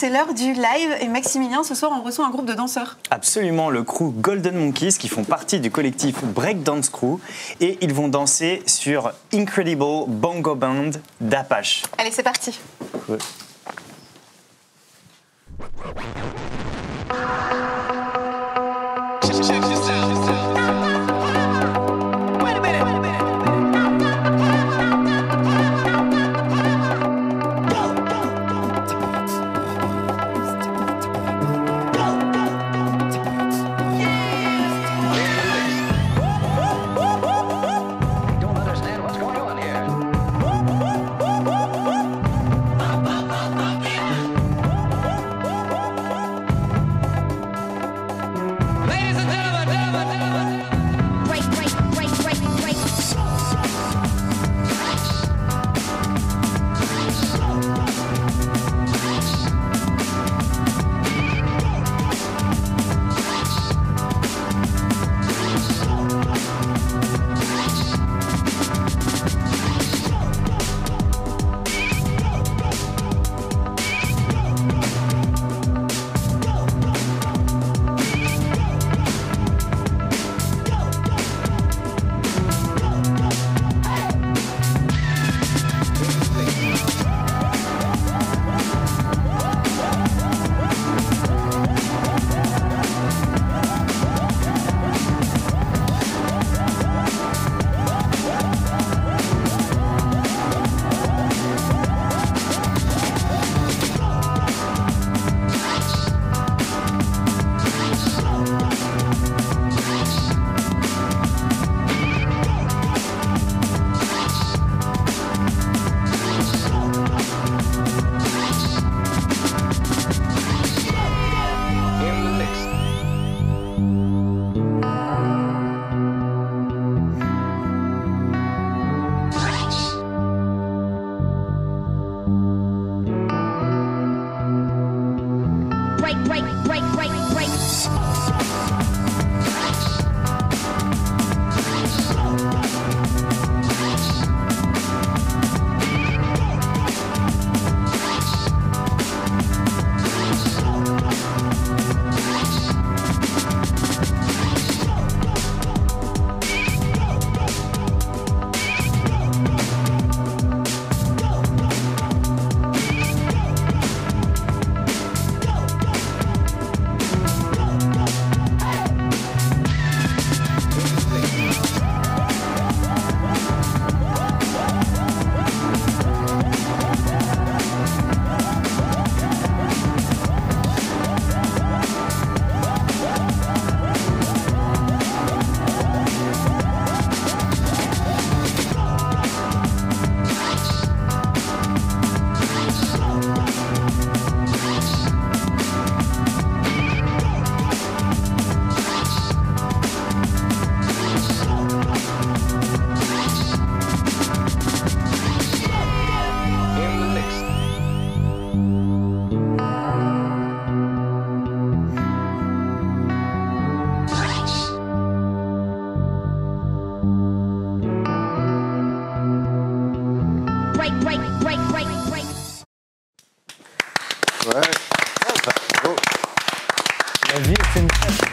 C'est l'heure du live et Maximilien, ce soir on reçoit un groupe de danseurs. Absolument, le crew Golden Monkeys qui font partie du collectif Breakdance Crew et ils vont danser sur Incredible Bongo Band d'Apache. Allez, c'est parti. Ouais. Break, break, break, break, break. right, right, right, right, right. Right. Well, cool. La vie est une fête.